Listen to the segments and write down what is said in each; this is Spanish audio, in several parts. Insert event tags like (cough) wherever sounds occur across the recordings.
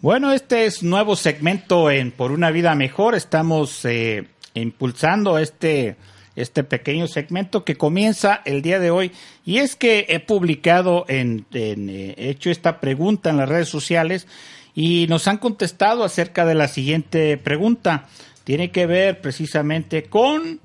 Bueno, este es nuevo segmento en Por una vida mejor. Estamos eh, impulsando este, este pequeño segmento que comienza el día de hoy. Y es que he publicado, en, en, eh, he hecho esta pregunta en las redes sociales y nos han contestado acerca de la siguiente pregunta. Tiene que ver precisamente con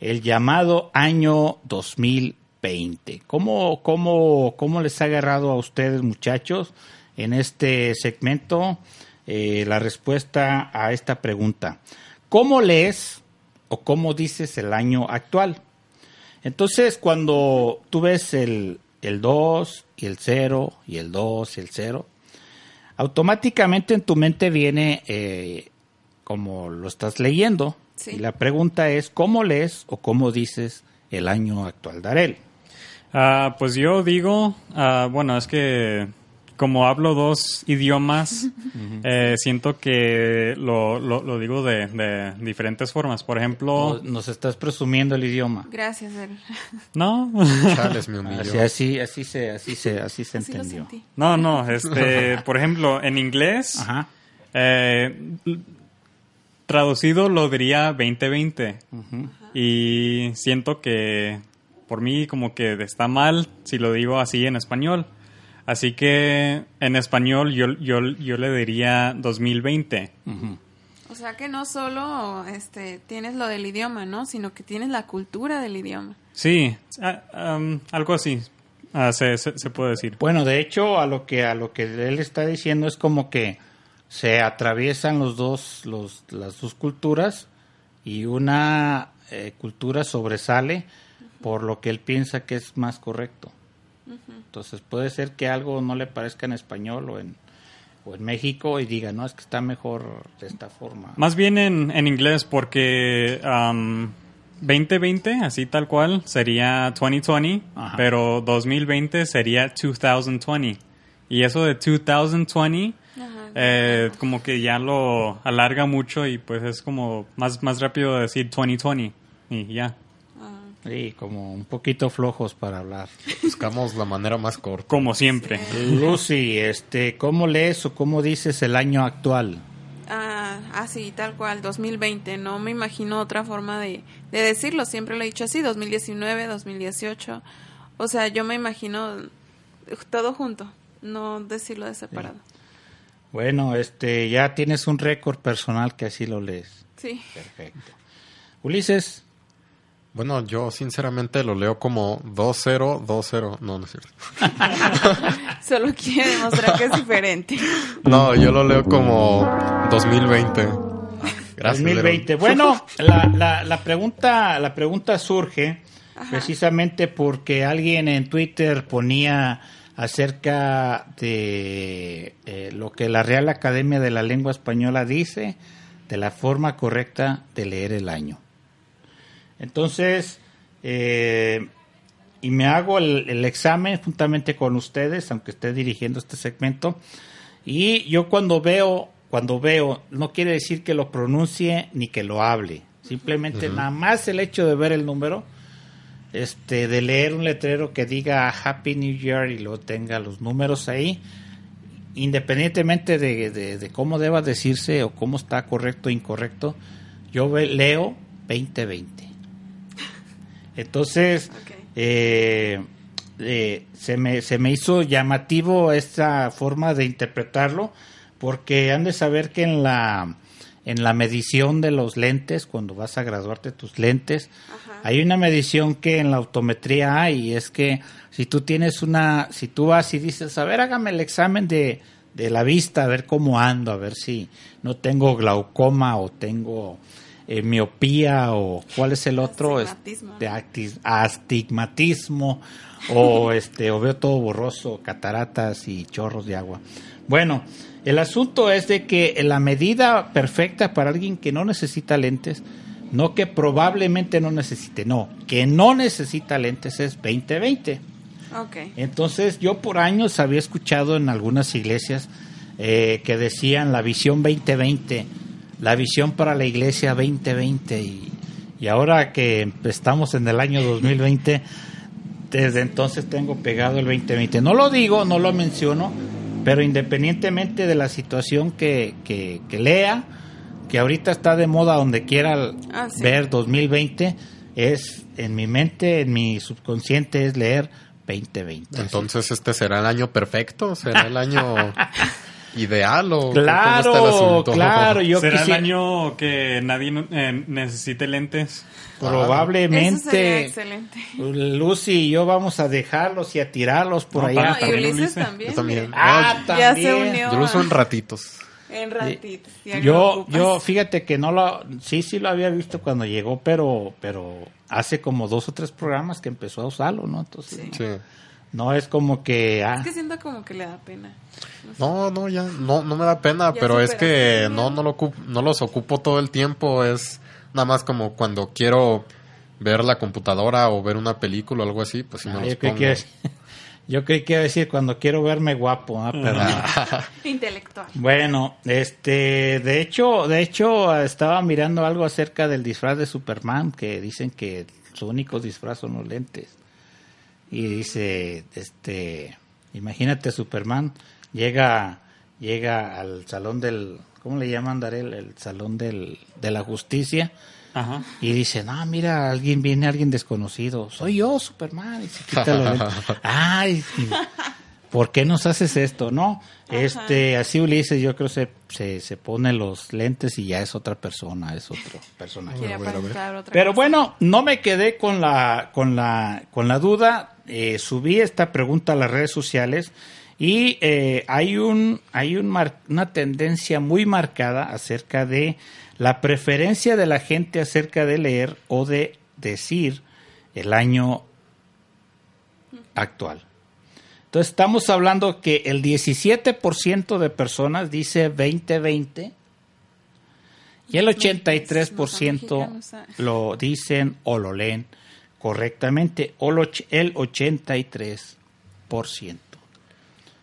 el llamado año 2020. ¿Cómo, cómo, cómo les ha agarrado a ustedes, muchachos, en este segmento eh, la respuesta a esta pregunta? ¿Cómo lees o cómo dices el año actual? Entonces, cuando tú ves el, el 2 y el 0 y el 2 y el 0, automáticamente en tu mente viene eh, como lo estás leyendo. Sí. Y la pregunta es, ¿cómo lees o cómo dices el año actual, Darel? Ah, pues yo digo, ah, bueno, es que como hablo dos idiomas, (laughs) eh, siento que lo, lo- lo digo de, de diferentes formas. Por ejemplo, Nos, nos estás presumiendo el idioma. Gracias, Eric. no, Chales, me humilló. Así, así, así se, así se, así se Así lo entendió. sentí. no, no, este, (laughs) por ejemplo, en inglés, Ajá. eh, traducido lo diría 2020. Y siento que por mí como que está mal si lo digo así en español. Así que en español yo, yo, yo le diría 2020. O sea que no solo este, tienes lo del idioma, ¿no? Sino que tienes la cultura del idioma. Sí, ah, um, algo así ah, se, se, se puede decir. Bueno, de hecho, a lo que a lo que él está diciendo es como que se atraviesan los dos, los, las dos culturas y una eh, cultura sobresale por lo que él piensa que es más correcto. Entonces puede ser que algo no le parezca en español o en, o en México y diga, no, es que está mejor de esta forma. Más bien en, en inglés porque um, 2020, así tal cual, sería 2020, Ajá. pero 2020 sería 2020. Y eso de 2020 eh, como que ya lo alarga mucho y pues es como más, más rápido decir 2020 y ya. Sí, como un poquito flojos para hablar. Buscamos la manera más corta. Como siempre. Lucy, este, ¿cómo lees o cómo dices el año actual? Ah, así, tal cual, 2020. No me imagino otra forma de, de decirlo. Siempre lo he dicho así, 2019, 2018. O sea, yo me imagino todo junto, no decirlo de separado. Bueno, este, ya tienes un récord personal que así lo lees. Sí. Perfecto. Ulises, Bueno, yo sinceramente lo leo como 2020. No, no es cierto. (laughs) Solo quiere demostrar que es diferente. No, yo lo leo como 2020. Gracias, 2020. Bueno, la, la, la pregunta, la pregunta surge precisamente porque alguien en Twitter ponía acerca de eh, lo que la Real Academia de la Lengua Española dice de la forma correcta de leer el año. Entonces, eh, y me hago el, el examen juntamente con ustedes, aunque esté dirigiendo este segmento. Y yo cuando veo, cuando veo, no quiere decir que lo pronuncie ni que lo hable. Simplemente nada más el hecho de ver el número, este, de leer un letrero que diga Happy New Year y luego tenga los números ahí, independientemente de, de- de cómo deba decirse o cómo está correcto o incorrecto, yo ve- leo 2020. Entonces, eh, eh, se, me, se me hizo llamativo esta forma de interpretarlo, porque han de saber que en la, en la medición de los lentes, cuando vas a graduarte tus lentes, hay una medición que en la autometría hay, y es que si tú tienes una, si tú vas y dices, a ver, hágame el examen de, de la vista, a ver cómo ando, a ver si no tengo glaucoma o tengo eh, miopía o cuál es el otro, Astigmatismo, Este, astigmatismo o (laughs) este o veo todo borroso, cataratas y chorros de agua. Bueno, El asunto es de que la medida perfecta para alguien que no necesita lentes, no que probablemente no necesite, no, que no necesita lentes es 2020. Ok. Entonces yo por años había escuchado en algunas iglesias eh, que decían la visión 2020, la visión para la iglesia 2020 y, y ahora que estamos en el año 2020, desde entonces tengo pegado el 2020. No lo digo, no lo menciono, pero independientemente de la situación que, que, que lea, que ahorita está de moda donde quiera Ah, sí. ver 2020, es en mi mente, en mi subconsciente es leer 2020. Entonces, ¿este será el año perfecto? ¿Será el año (laughs) ideal? ¿O cómo está el Claro, asunto? claro, yo ¿Será quisiera- el año que nadie eh, necesite lentes? Eso sería probablemente excelente. Lucy y yo vamos a dejarlos y a tirarlos por No, allá. No, y también lo Ulises también. Yo también. Ah, No, Ya se también. unió. Yo lo uso en ratitos. En ratitos. Yo, yo, fíjate que no lo, sí, sí lo había visto cuando llegó, pero, pero hace como dos o tres programas que empezó a usarlo, ¿no? Entonces, Sí. Sí. No es como que, ah, Es que siento como que le da pena. No, no, ya, no, no me da pena, Ya pero es que no, no, lo no los ocupo todo el tiempo, es nada más como cuando quiero ver la computadora o ver una película o algo así, pues sí me ah, los yo, creí pongo. que, (laughs) yo creí que iba a decir cuando quiero verme guapo, ah, pero. (laughs) Intelectual. Bueno, este, de hecho, de hecho, estaba mirando algo acerca del disfraz de Superman, que dicen que su único disfraz son los lentes. Y dice, este, imagínate Superman llega, llega al salón del, ¿cómo le llaman, Darel? El salón del, de la justicia. Ajá. Y dice, no, mira, alguien viene, alguien desconocido. Soy yo, Superman. Y se quita los lentes. (laughs) Ay, ¿por qué nos haces esto? No, este, así Ulises, yo creo se, se, se pone los lentes y ya es otra persona, es otro personaje. Pero cosa. bueno, no me quedé con la, con la, con la duda. Eh, subí esta pregunta a las redes sociales y eh, hay un, hay un mar- una tendencia muy marcada acerca de la preferencia de la gente acerca de leer o de decir el año actual. Entonces estamos hablando que el 17% de personas dice 2020 y el No son 83% mexicanos, ah. lo dicen o lo leen correctamente, o lo ch- el 83%.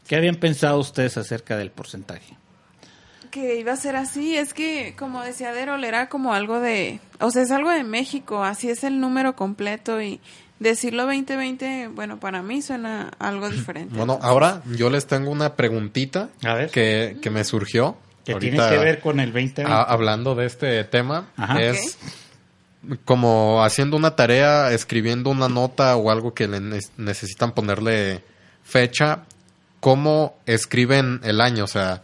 ¿Qué habían pensado ustedes acerca del porcentaje? que iba a ser así, es que como decía Derol, era como algo de, o sea, es algo de México, así es el número completo y decirlo 2020, bueno, para mí suena algo (laughs) diferente. Bueno, ahora yo les tengo una preguntita A ver. que, que me surgió. Que tiene que ver con el 2020. a- hablando de este tema, Ajá. es como haciendo una tarea, escribiendo una nota o algo que le ne- necesitan ponerle fecha, ¿cómo escriben el año? O sea,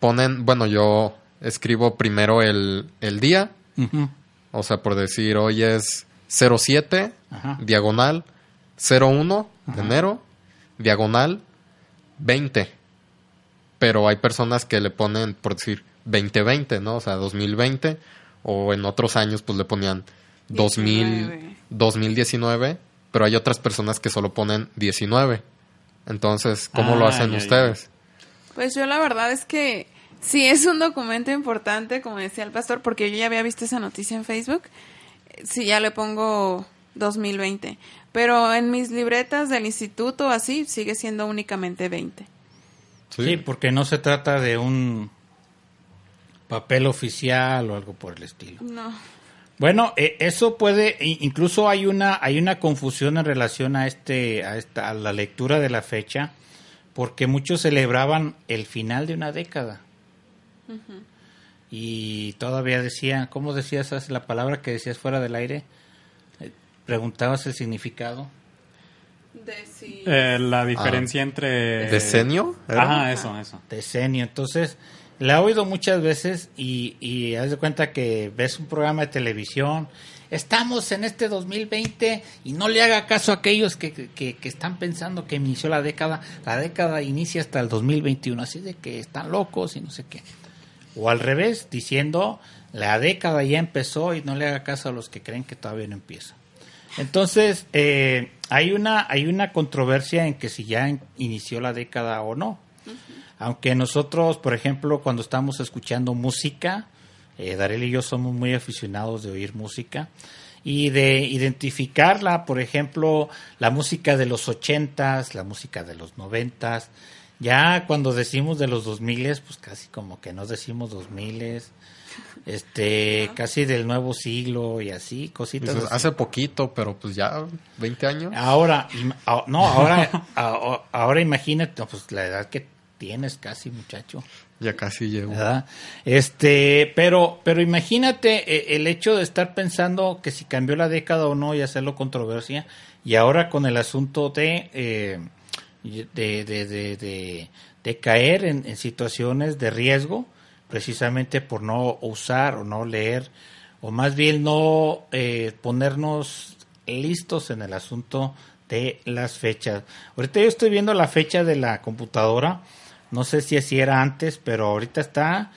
ponen, bueno, yo escribo primero el, el día, o sea, por decir, hoy es 07, Ajá. diagonal 01 de enero, diagonal 20. Pero hay personas que le ponen, por decir, 2020, ¿no? O sea, 2020. O en otros años, pues le ponían 2000, 19. 2019. Pero hay otras personas que solo ponen 19. Entonces, ¿cómo lo Ah, hacen ya, ya. ustedes? Pues yo la verdad es que sí es un documento importante, como decía el pastor, porque yo ya había visto esa noticia en Facebook. Sí, ya le pongo 2020. Pero en mis libretas del instituto, así, sigue siendo únicamente 20. Sí, porque no se trata de un papel oficial o algo por el estilo. No. Bueno, eh, eso puede, incluso hay una, hay una confusión en relación a este, a esta, a la lectura de la fecha, porque muchos celebraban el final de una década. Y todavía decían, ¿cómo decías la palabra que decías fuera del aire? Eh, Preguntabas el significado. De si- Eh, la diferencia entre... ¿Decenio? Ajá, eso, eso. decenio. Entonces, la he oído muchas veces y, y haz de cuenta que ves un programa de televisión, estamos en este 2020 y no le haga caso a aquellos que, que- que están pensando que inició la década. La década inicia hasta el 2021, así de que están locos y no sé qué. O al revés, diciendo la década ya empezó y no le haga caso a los que creen que todavía no empieza. Entonces, eh, hay, una, hay una controversia en que si ya in- inició la década o no. Aunque nosotros, por ejemplo, cuando estamos escuchando música, eh, Darel y yo somos muy aficionados de oír música y de identificarla, por ejemplo, la música de los ochentas, la música de los noventas. Ya cuando decimos de los dos miles, pues casi como que no decimos dos miles, este, casi del nuevo siglo y así, cositas. Así. hace poquito, pero pues ya 20 años. Ahora, no, ahora, (laughs) ahora imagínate, pues la edad que tienes casi, muchacho. Ya casi llego. ¿verdad? Este, pero, pero imagínate eh, el hecho de estar pensando que si cambió la década o no y hacerlo controversia, y ahora con el asunto de, eh, de, de, de, de- de caer en, en situaciones de riesgo, precisamente por no usar o no leer, o más bien no eh, ponernos listos en el asunto de las fechas. Ahorita yo estoy viendo la fecha de la computadora, no sé si así era antes, pero ahorita está,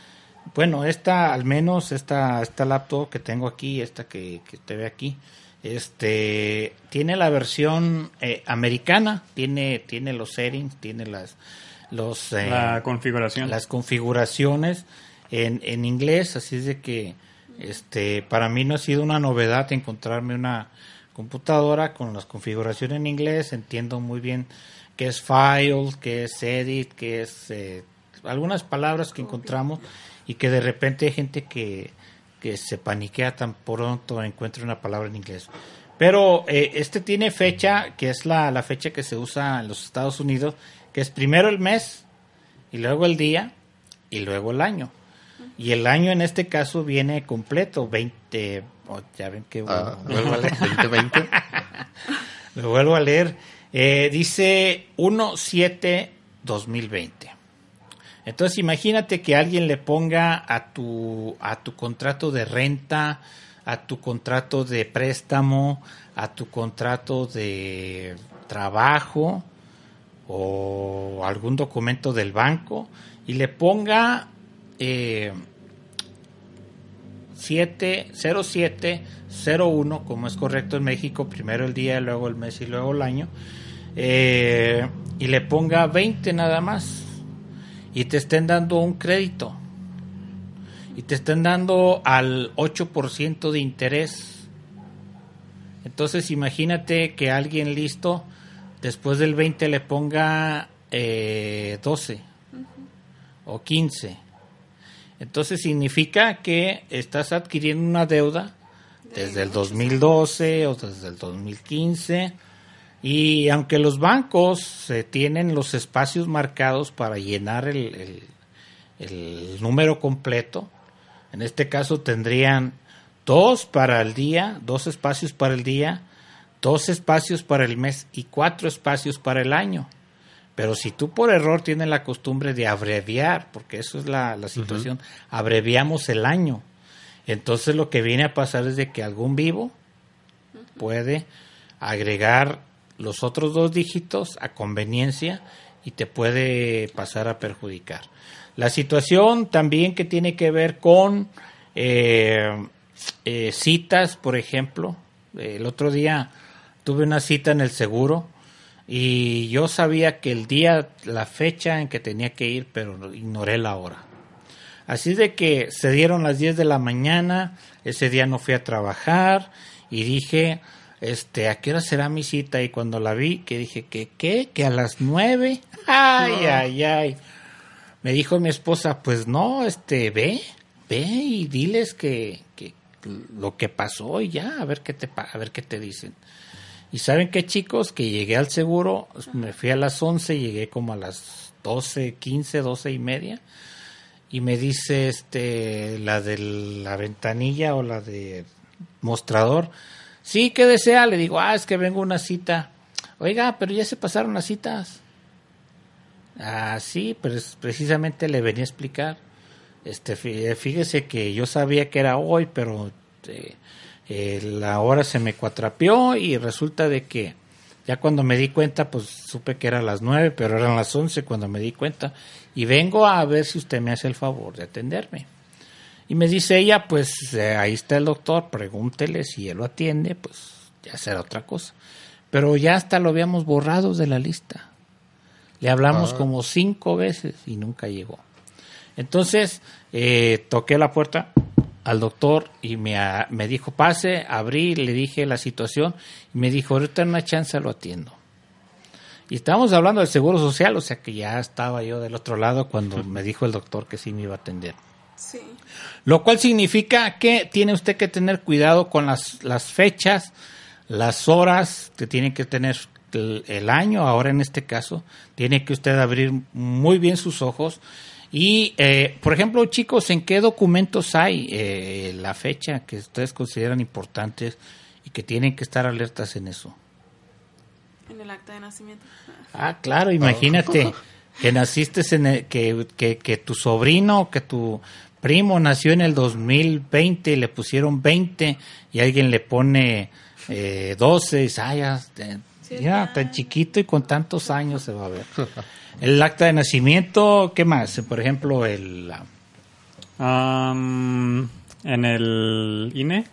bueno, esta al menos, esta, esta laptop que tengo aquí, esta que, que usted ve aquí, este, tiene la versión eh, americana, tiene, tiene los settings, tiene las, los, eh, La configuración. las configuraciones en, en inglés, así es de que este para mí no ha sido una novedad encontrarme una computadora con las configuraciones en inglés, entiendo muy bien qué es file, qué es edit, qué es eh, algunas palabras que encontramos y que de repente hay gente que, que se paniquea tan pronto encuentra una palabra en inglés. Pero eh, este tiene fecha, que es la, la fecha que se usa en los Estados Unidos, que es primero el mes, y luego el día, y luego el año. Y el año en este caso viene completo, 20, oh, ya ven que Ah, vuelvo a leer. 2020. (laughs) Lo vuelvo a leer. Eh, dice 1-7-2020. Entonces imagínate que alguien le ponga a tu, a tu contrato de renta, a tu contrato de préstamo, a tu contrato de trabajo o algún documento del banco y le ponga eh, 70701, como es correcto en México, primero el día, luego el mes y luego el año, eh, y le ponga 20 nada más, y te estén dando un crédito, y te estén dando al 8% de interés. Entonces imagínate que alguien listo, después del 20 le ponga eh, 12 o 15. Entonces significa que estás adquiriendo una deuda desde el 2012 o desde el 2015 y aunque los bancos eh, tienen los espacios marcados para llenar el- el número completo, en este caso tendrían dos para el día, dos espacios para el día, dos espacios para el mes y cuatro espacios para el año. Pero si tú por error tienes la costumbre de abreviar, porque eso es la, la situación, abreviamos el año. Entonces lo que viene a pasar es de que algún vivo puede agregar los otros dos dígitos a conveniencia y te puede pasar a perjudicar. La situación también que tiene que ver con eh, eh, citas, por ejemplo. El otro día tuve una cita en el seguro y yo sabía que el día, la fecha en que tenía que ir, pero ignoré la hora. Así de que se dieron las 10 de la mañana, ese día no fui a trabajar y dije, este, ¿a qué hora será mi cita? Y cuando la vi, que dije, ¿que qué? ¿Que a las 9? (laughs) Ay, ay, ay. Me dijo mi esposa, pues no, este, ve, ve y diles que, que lo que pasó y ya, a ver qué te, a ver qué te dicen. Y saben qué chicos, que llegué al seguro, me fui a las 11, llegué como a las 12, 15, 12 y media. Y me dice este la de la ventanilla o la de mostrador, sí, ¿qué desea? Le digo, ah, es que vengo a una cita. Oiga, pero ya se pasaron las citas. Ah, sí, pero es- precisamente le venía a explicar. Este, fí- fíjese que yo sabía que era hoy, pero eh, eh, la hora se me cuatrapeó y resulta de que ya cuando me di cuenta, pues supe que eran las nueve, pero eran las once cuando me di cuenta. Y vengo a ver si usted me hace el favor de atenderme. Y me dice ella, pues eh, ahí está el doctor, pregúntele si él lo atiende, pues ya será otra cosa. Pero ya hasta lo habíamos borrado de la lista. Le hablamos como cinco veces y nunca llegó. Entonces, eh, toqué la puerta al doctor y me, a- me dijo, pase, abrí, le dije la situación y me dijo, ahorita en una chance lo atiendo. Y estábamos hablando del Seguro Social, o sea que ya estaba yo del otro lado cuando (laughs) me dijo el doctor que sí me iba a atender. Sí. Lo cual significa que tiene usted que tener cuidado con las, las fechas, las horas que tiene que tener el, el año, ahora en este caso, tiene que usted abrir muy bien sus ojos. Y, eh, por ejemplo, chicos, ¿en qué documentos hay eh, la fecha que ustedes consideran importantes y que tienen que estar alertas en eso? En el acta de nacimiento. Ah, claro, imagínate (laughs) que naciste en el- que, que, que tu sobrino, que tu primo nació en el 2020 y le pusieron 20 y alguien le pone eh, 12 y "Ah, ya, Sí, ya, ya. tan chiquito y con tantos años se va a ver. El acta de nacimiento, ¿qué más? Por ejemplo, el... Am, en el INE.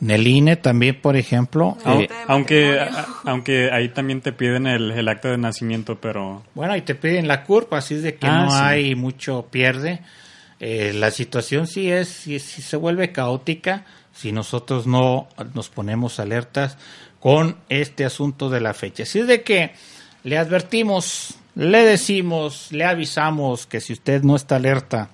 En el INE también, por ejemplo. Eh, aunque, a- aunque ahí también te piden el, el acta de nacimiento, pero Bueno, y te piden la curva, así es de que Ah, no sí. hay mucho pierde. Eh, la situación sí es, sí, sí se vuelve caótica si nosotros no nos ponemos alertas con este asunto de la fecha. Así es de que le advertimos, le decimos, le avisamos que si usted no está alerta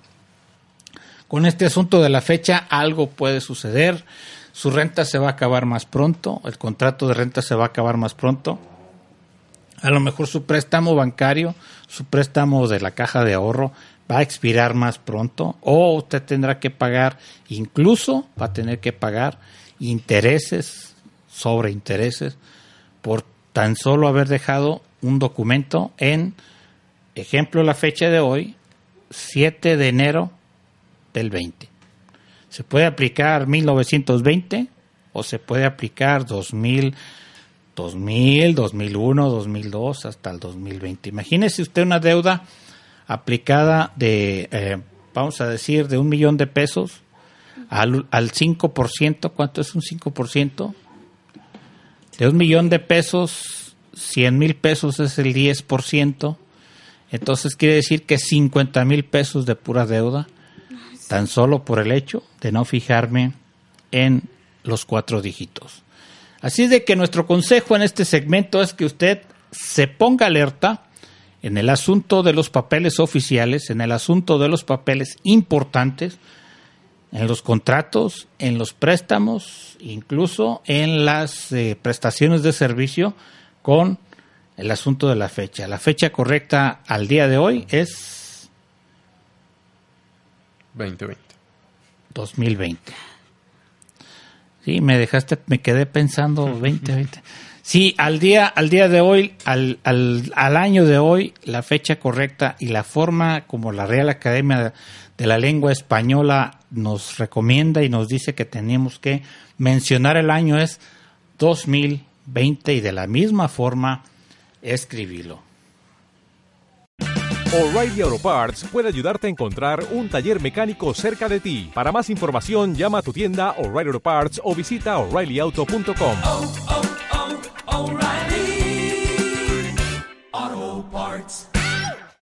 con este asunto de la fecha, algo puede suceder. Su renta se va a acabar más pronto, el contrato de renta se va a acabar más pronto. A lo mejor su préstamo bancario, su préstamo de la caja de ahorro va a expirar más pronto o usted tendrá que pagar, incluso va a tener que pagar intereses sobre intereses por tan solo haber dejado un documento en, ejemplo, la fecha de hoy, 7 de enero del 20. Se puede aplicar 1920 o se puede aplicar 2000 2000, 2001, 2002 hasta el 2020. Imagínese usted una deuda aplicada de, eh, vamos a decir, de un millón de pesos al, al 5%. ¿Cuánto es un 5%? De un millón de pesos, 100 mil pesos es el 10%. Entonces quiere decir que 50 mil pesos de pura deuda, tan solo por el hecho de no fijarme en los cuatro dígitos. Así de que nuestro consejo en este segmento es que usted se ponga alerta en el asunto de los papeles oficiales, en el asunto de los papeles importantes, en los contratos, en los préstamos, incluso en las eh, prestaciones de servicio con el asunto de la fecha. La fecha correcta al día de hoy es 2020. 2020. Sí, me dejaste, me quedé pensando (laughs) 2020. Sí, al día, al día de hoy, al, al, al año de hoy, la fecha correcta y la forma como la Real Academia de la Lengua Española nos recomienda y nos dice que tenemos que mencionar el año es 2020 y de la misma forma escribirlo. O'Reilly Auto Parts puede ayudarte a encontrar un taller mecánico cerca de ti. Para más información, llama a tu tienda O'Reilly Auto Parts o visita oreillyauto.com.